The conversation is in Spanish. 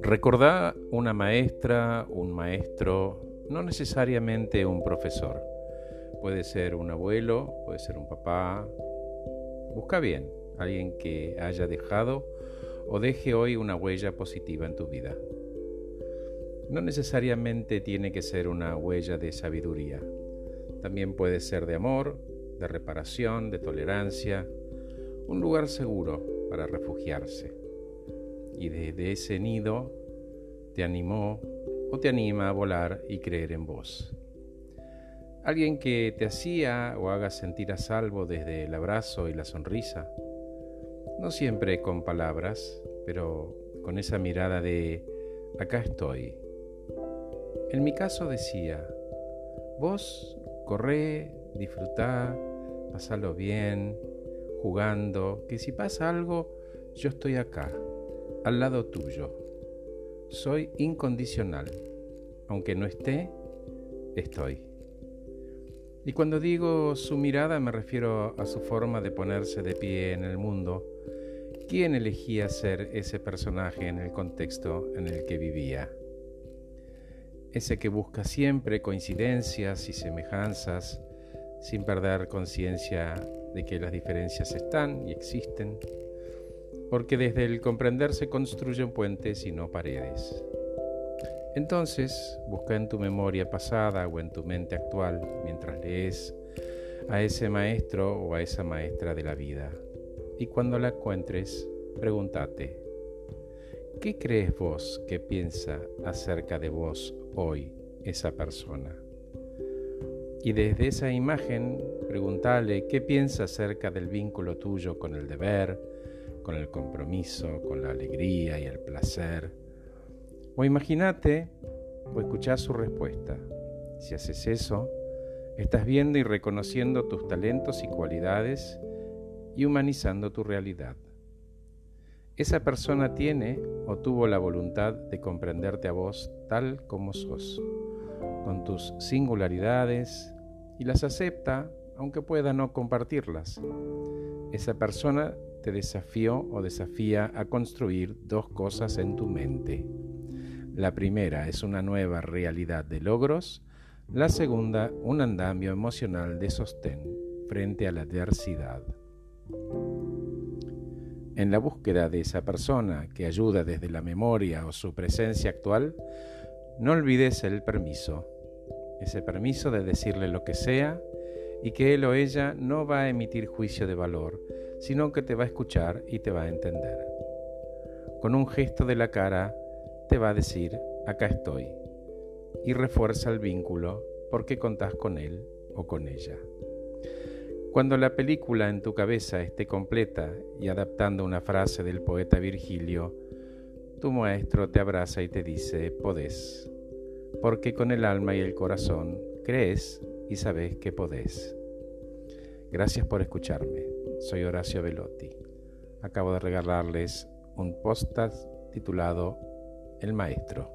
Recordá una maestra, un maestro, no necesariamente un profesor. Puede ser un abuelo, puede ser un papá. Busca bien, alguien que haya dejado o deje hoy una huella positiva en tu vida. No necesariamente tiene que ser una huella de sabiduría. También puede ser de amor, de reparación, de tolerancia, un lugar seguro para refugiarse y desde ese nido te animó o te anima a volar y creer en vos. Alguien que te hacía o haga sentir a salvo desde el abrazo y la sonrisa, no siempre con palabras, pero con esa mirada de acá estoy. En mi caso decía, vos corré, disfrutá, pasalo bien, jugando, que si pasa algo, yo estoy acá al lado tuyo. Soy incondicional. Aunque no esté, estoy. Y cuando digo su mirada me refiero a su forma de ponerse de pie en el mundo. ¿Quién elegía ser ese personaje en el contexto en el que vivía? Ese que busca siempre coincidencias y semejanzas sin perder conciencia de que las diferencias están y existen porque desde el comprender se construyen puentes y no paredes. Entonces, busca en tu memoria pasada o en tu mente actual, mientras lees, a ese maestro o a esa maestra de la vida. Y cuando la encuentres, pregúntate, ¿qué crees vos que piensa acerca de vos hoy esa persona? Y desde esa imagen, pregúntale qué piensa acerca del vínculo tuyo con el deber, con el compromiso, con la alegría y el placer. O imagínate o escuchá su respuesta. Si haces eso, estás viendo y reconociendo tus talentos y cualidades y humanizando tu realidad. Esa persona tiene o tuvo la voluntad de comprenderte a vos tal como sos, con tus singularidades, y las acepta aunque pueda no compartirlas. Esa persona te desafió o desafía a construir dos cosas en tu mente. La primera es una nueva realidad de logros, la segunda un andamio emocional de sostén frente a la adversidad. En la búsqueda de esa persona que ayuda desde la memoria o su presencia actual, no olvides el permiso, ese permiso de decirle lo que sea y que él o ella no va a emitir juicio de valor, sino que te va a escuchar y te va a entender. Con un gesto de la cara te va a decir, acá estoy, y refuerza el vínculo porque contás con él o con ella. Cuando la película en tu cabeza esté completa y adaptando una frase del poeta Virgilio, tu maestro te abraza y te dice, podés, porque con el alma y el corazón crees y sabes que podés. Gracias por escucharme. Soy Horacio Velotti. Acabo de regalarles un podcast titulado El Maestro.